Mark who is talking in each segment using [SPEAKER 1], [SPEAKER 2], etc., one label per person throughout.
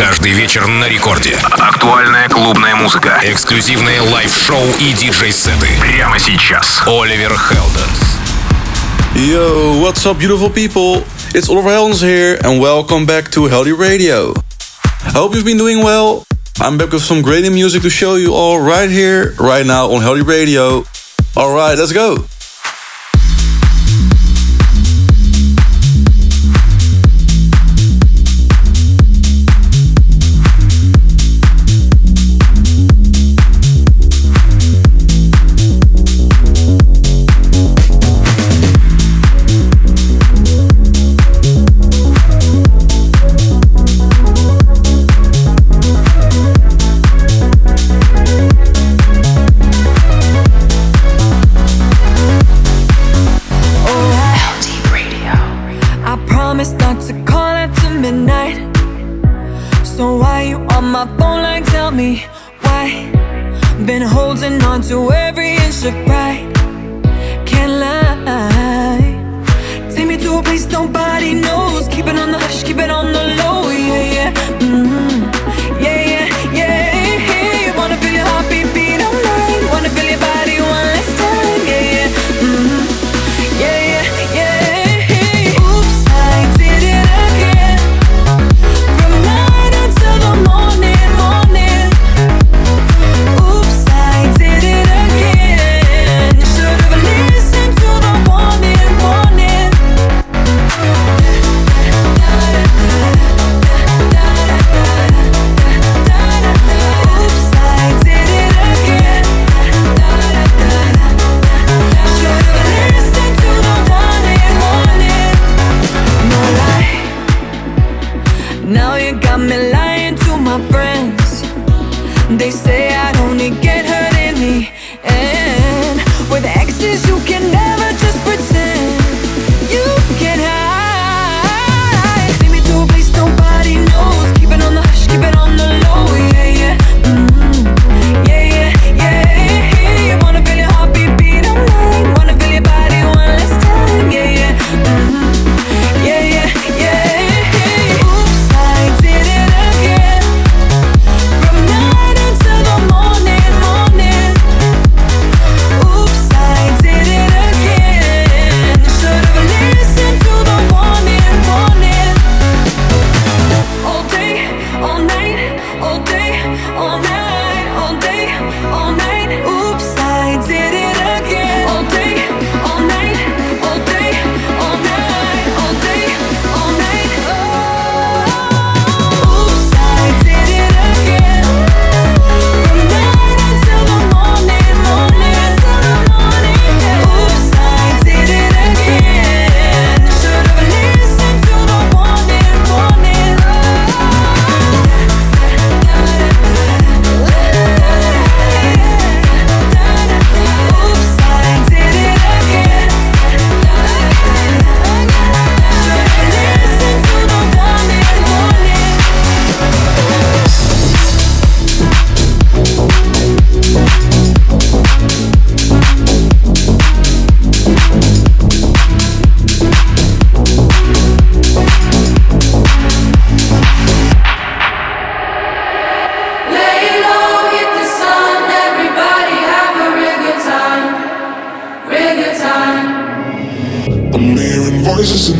[SPEAKER 1] Каждый вечер на рекорде.
[SPEAKER 2] Актуальная клубная музыка.
[SPEAKER 1] Эксклюзивные лайв-шоу и диджей-сеты.
[SPEAKER 2] Прямо сейчас.
[SPEAKER 1] Оливер Хелденс.
[SPEAKER 3] Yo, what's up, beautiful people? It's Oliver Heldens here, and welcome back to Heldeep Radio. I hope you've been doing well. I'm back with some great music to show you all right here, right now on Heldeep Radio. Alright, let's go.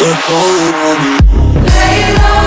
[SPEAKER 4] They're calling on me.
[SPEAKER 5] Lay low,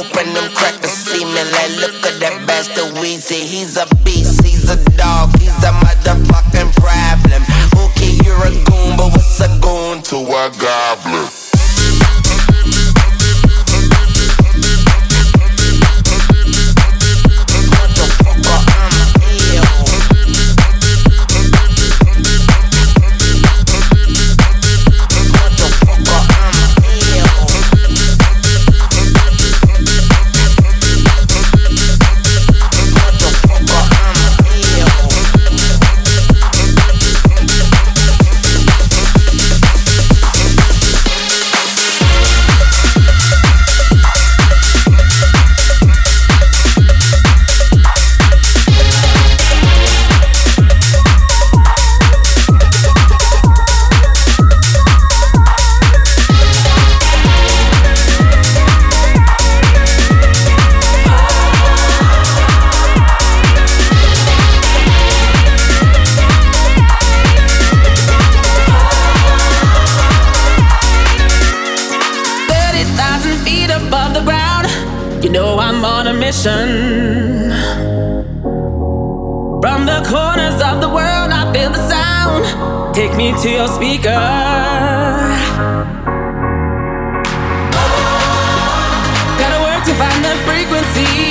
[SPEAKER 6] open them crackers, see me. like look at that bastard Weezy. He's a beast, he's a dog, he's a motherfucking problem. Okay, you're a goon, but what's a goon to a goblin?
[SPEAKER 7] me to your speaker. Gotta work to find the frequency.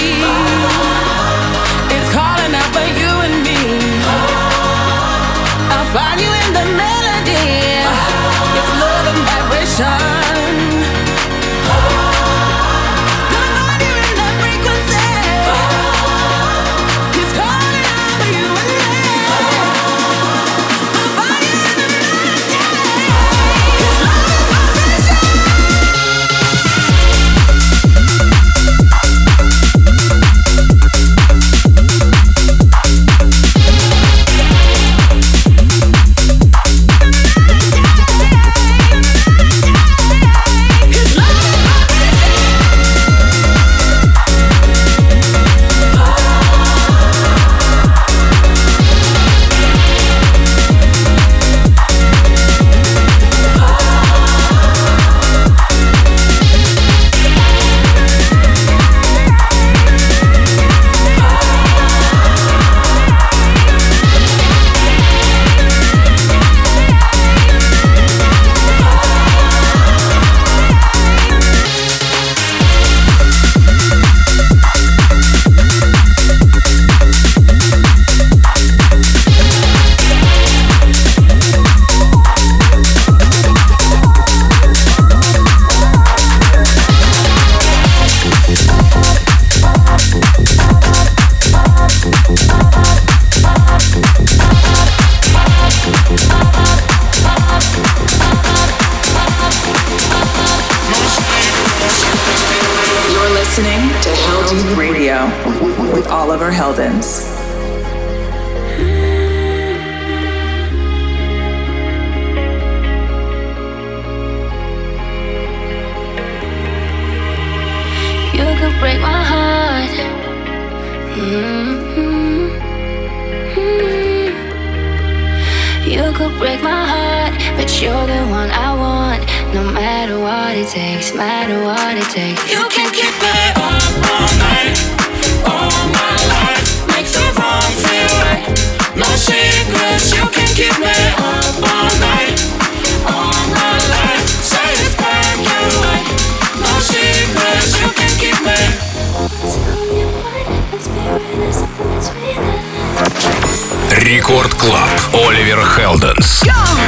[SPEAKER 1] Рекорд Клаб. Оливер Хелденс.
[SPEAKER 8] Well,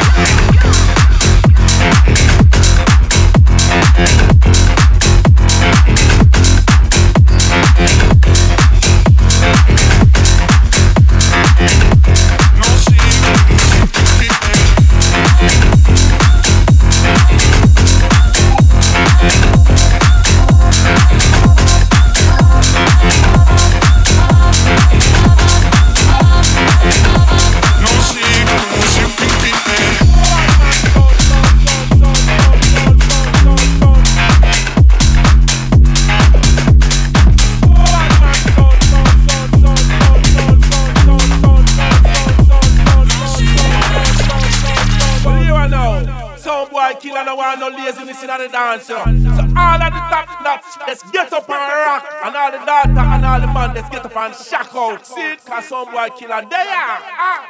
[SPEAKER 8] laziness dance. yo. So all of the top nuts, let's get up and rock. And all the daughter and all the man, let's get up and shock out. See it? Cause some boy there. Ah, ah,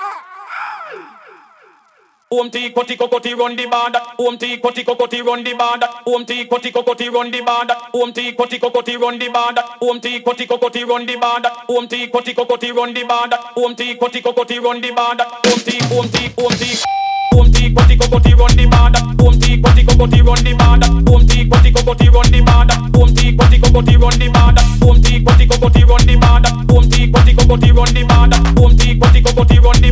[SPEAKER 8] ah.
[SPEAKER 9] Om ti koti kokoti run the band. Om ti koti kokoti run the band. Om ti koti kokoti run the band. Om ti koti kokoti run the band. Om ti koti kokoti run the band. Om ti koti kokoti run the band. Om ti koti kokoti run the band. Om ti om ti om ti. Boom tick, body go body run the mad up. Boom tick, body go body run the mad up. Boom tick, body go body run the mad up. Boom tick, body go body run the
[SPEAKER 8] mad up. Boom tick, body go body run the mad. Boom tick, body go run the mad. Boom tick, body go run the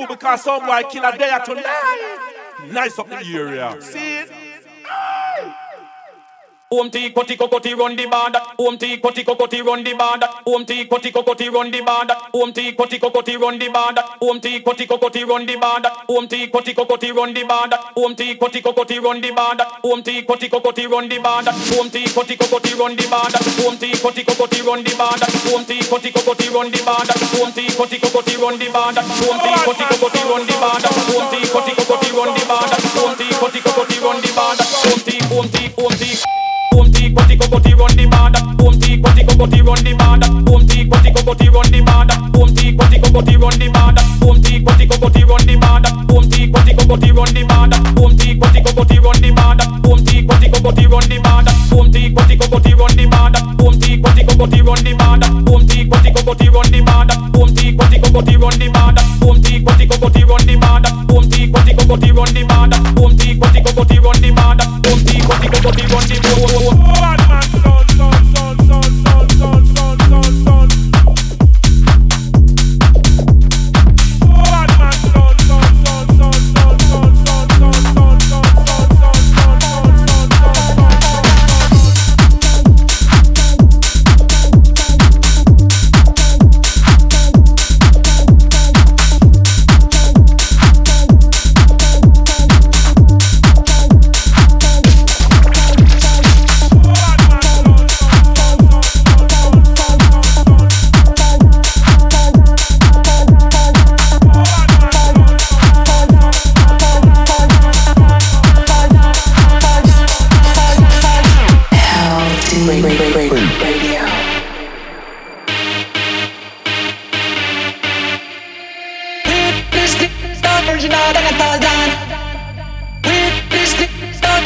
[SPEAKER 8] shock. Because some boy killer there tonight. Nice up the area. See it?
[SPEAKER 9] Om tea, koti kokoti, run the bar. That home tea, koti kokoti, run the bar. That home tea, koti kokoti, run the bar. That home tea, koti kokoti, run the bar. That home tea, koti kokoti, run the bar. That home tea, koti kokoti, run the bar. That home koti kokoti, run the bar. That home koti kokoti, run the bar. That home koti kokoti, run the bar. That home koti kokoti, run the bar. That home koti kokoti, run the bar. That home koti kokoti, run the bar. That home koti kokoti, run the bar. That home koti kokoti, run the bar. That home koti kokoti, run the bar. Om home tea, home tea, home tea. Boom tick, body go body run the mad up. Boom tick, body go body run the mad up. Boom tick, body go body run the mad up. Boom tick, body go body run the mad up. Boom tick, body go body run the mad up. Boom tick, body go body run the mad up. Boom tick, body go body run the mad up. Boom tick, body go body run the mad up. Boom tick, body go body run the mad up. Boom tick, body go body run the mad up. Boom tick, body go body run the mad up. Boom tick, body go body run the
[SPEAKER 10] mad up. Boom tick, body go body run the mad. Boom tick, body go run the mad up.
[SPEAKER 8] Boom tick, body go body run the mad. Boom tick, body go run the mad up. Bad man.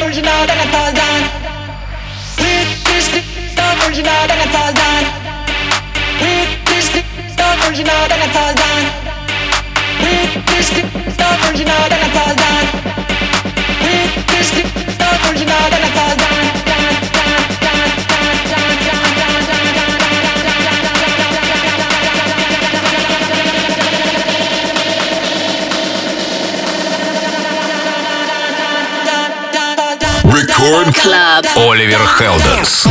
[SPEAKER 8] orijinal da Natal'dan With orijinal da Natal'dan With orijinal da Natal'dan With orijinal da Natal'dan With orijinal da
[SPEAKER 11] Natal'dan Рекорд Оливер Хелденс.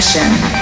[SPEAKER 12] Session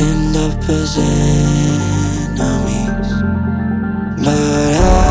[SPEAKER 12] end up as enemies. But
[SPEAKER 1] I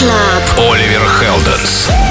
[SPEAKER 1] Club. Оливер Хелденс.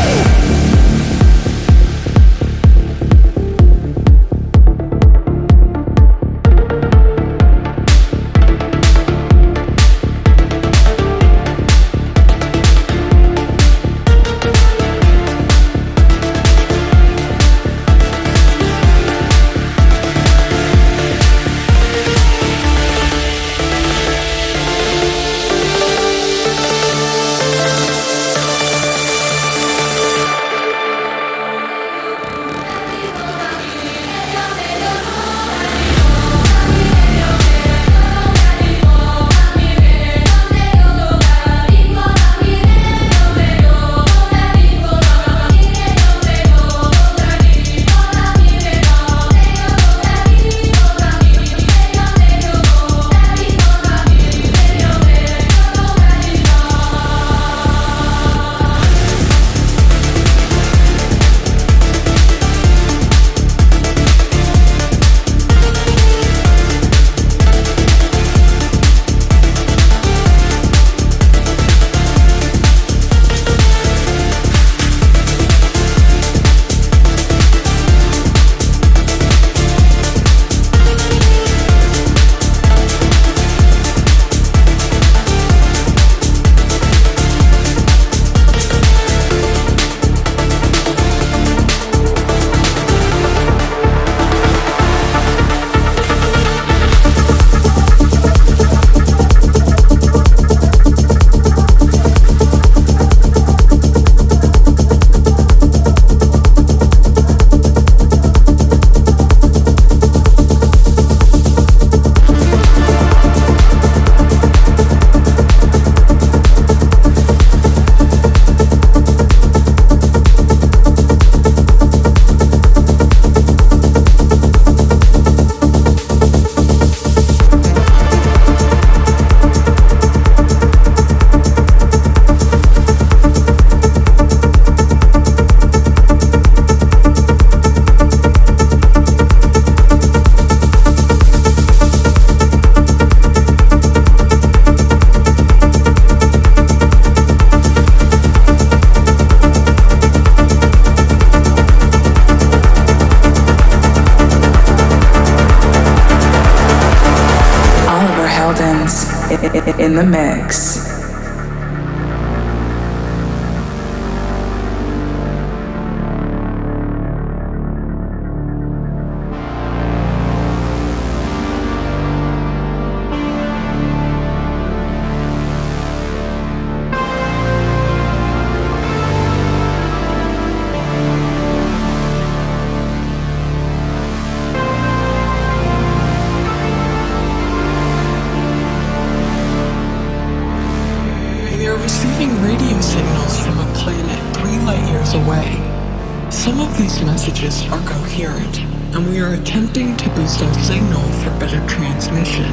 [SPEAKER 13] now hear it, and we
[SPEAKER 9] are attempting to boost our signal for better transmission.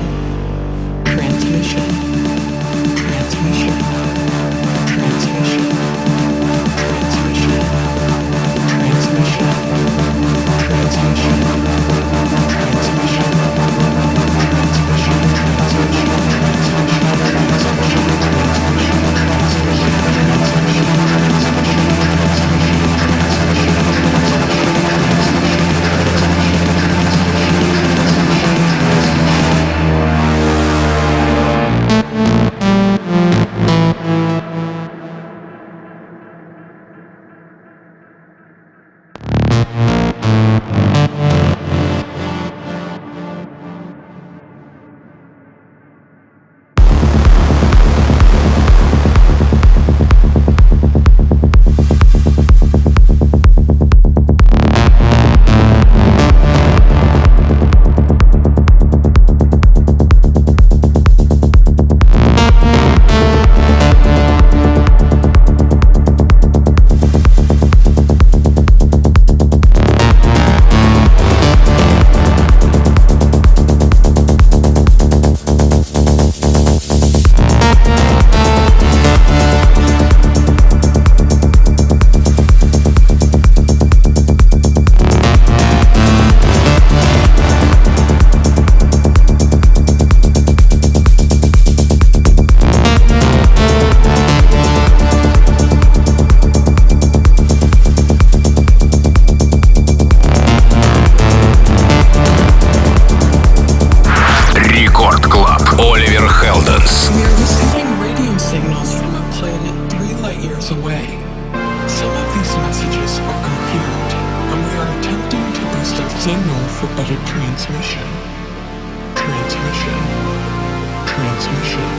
[SPEAKER 9] Transmission. Transmission. Transmission. Transmission.
[SPEAKER 14] Transmission. Transmission. miles away.
[SPEAKER 15] Some of these messages are coherent, and we are attempting to boost our signal for better transmission. Transmission. Transmission.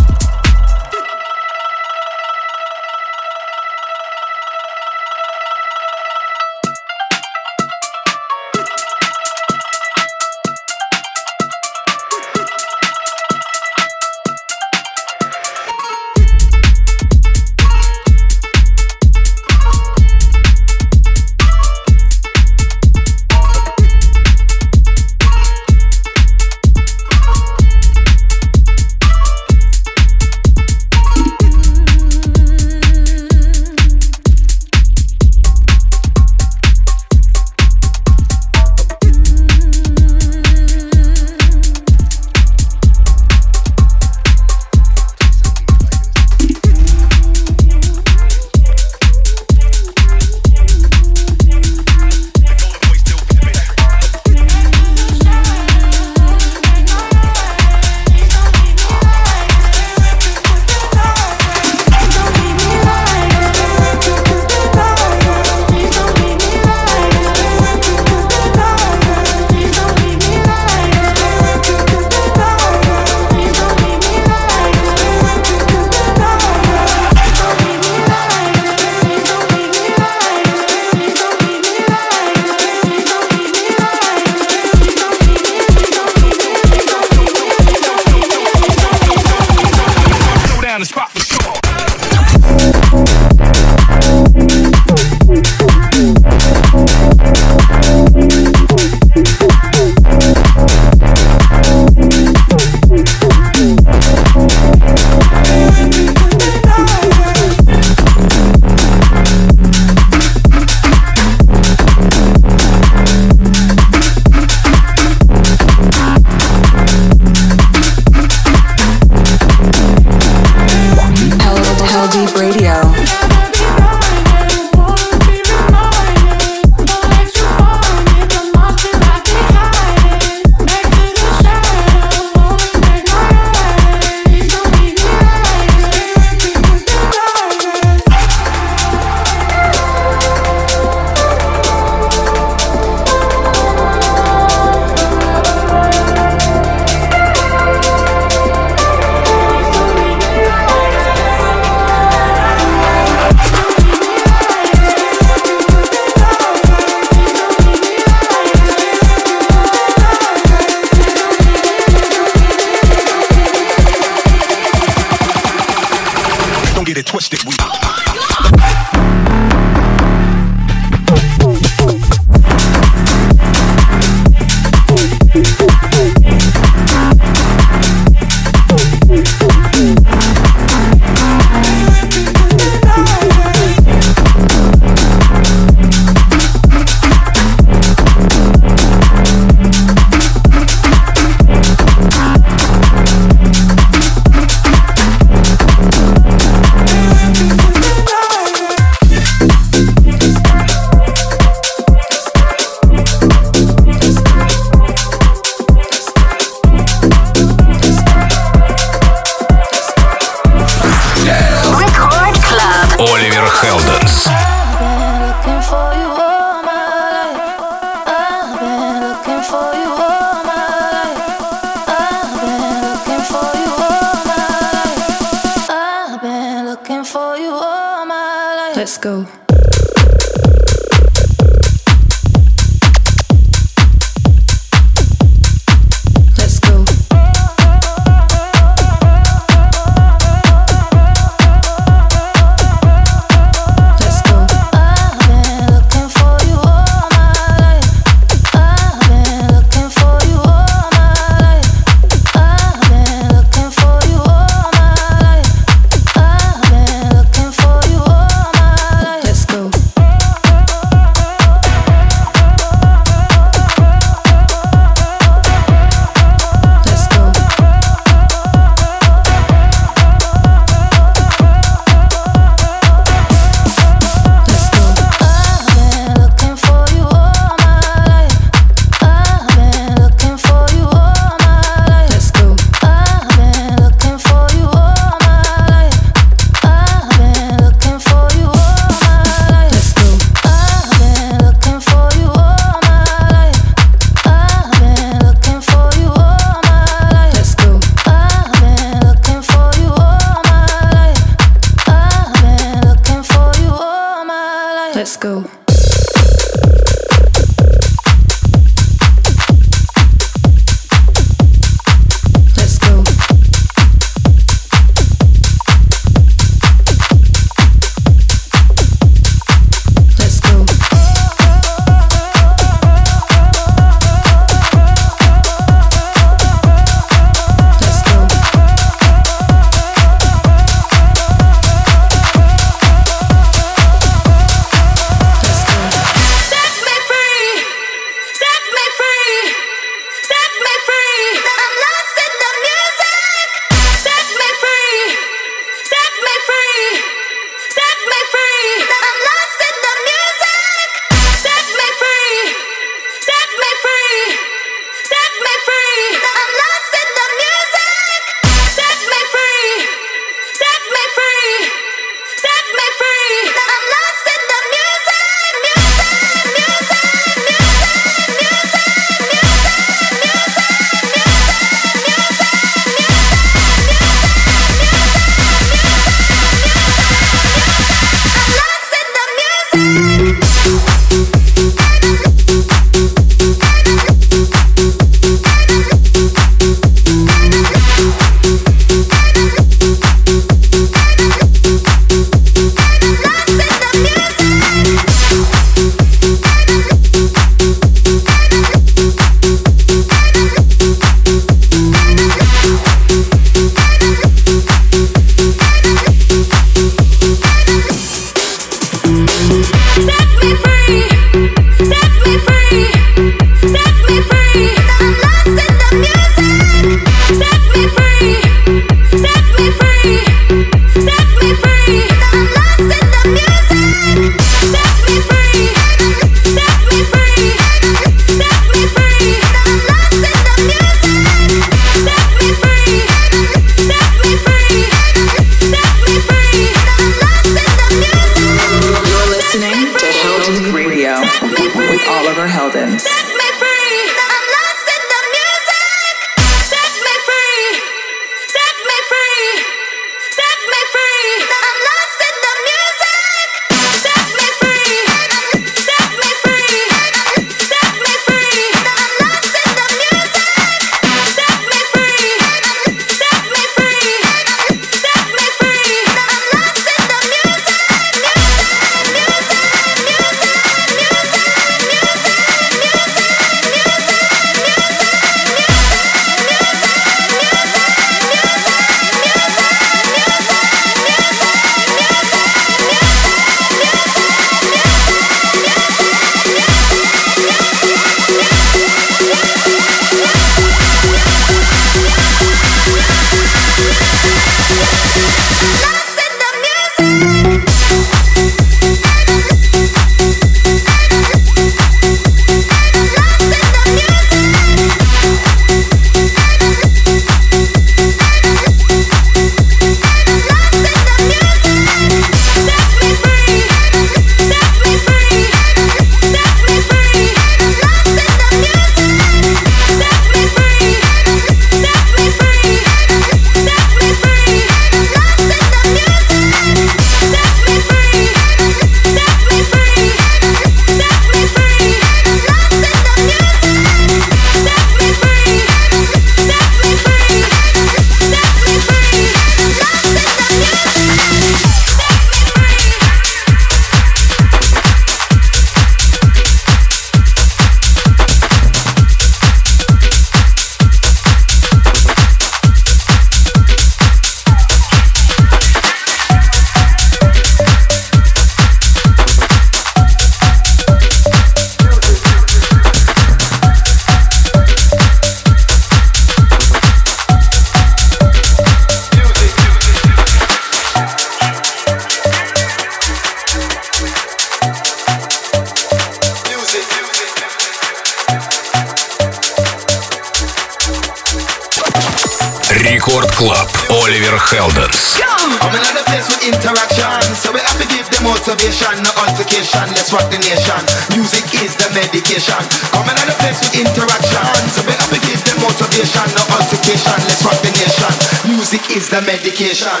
[SPEAKER 15] vacation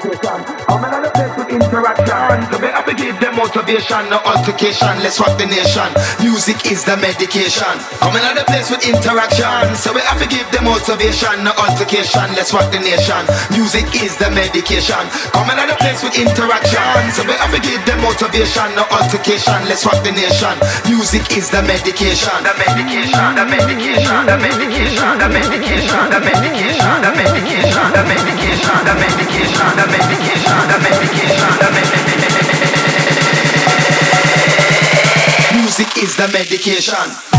[SPEAKER 15] communication. I'm another place with interaction. To be to give them motivation, no altercation. Let's rock the nation. Music is the medication. Coming on the place with interaction, so we have to give them motivation, no altercation. Let's rock the nation. Music is the medication. Coming on the place with interaction, so we have to give them motivation, no altercation. Let's rock the nation. Music is the medication. The medication. The medication. The medication. The medication. The medication. The medication. The medication. The medication. The medication. The medication. The medication. Music is the medication.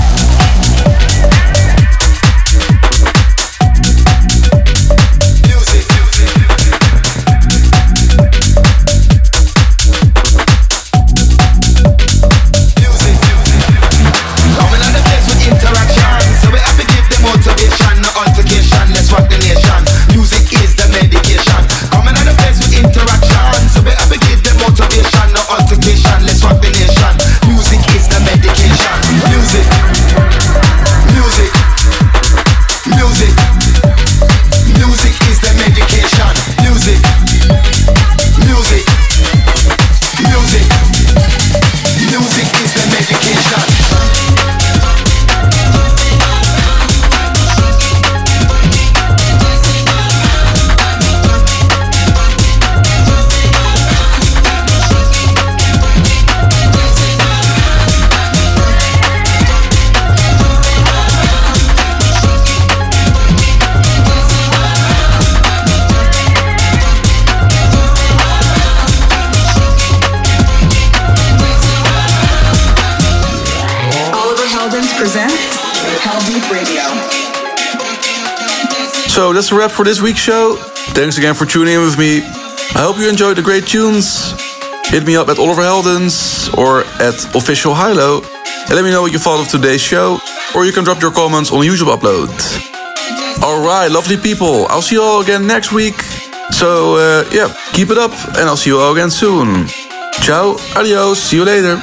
[SPEAKER 16] That's a wrap for this week's show. Thanks again for tuning in with me. I hope you enjoyed the great tunes. Hit me up at Oliver Heldens or at Official HI-LO and let me know what you thought of today's show, or you can drop your comments on the YouTube upload. Alright, lovely people. I'll see you all again next week. So, uh, yeah, keep it up and I'll see you all again soon. Ciao, adios, see you later.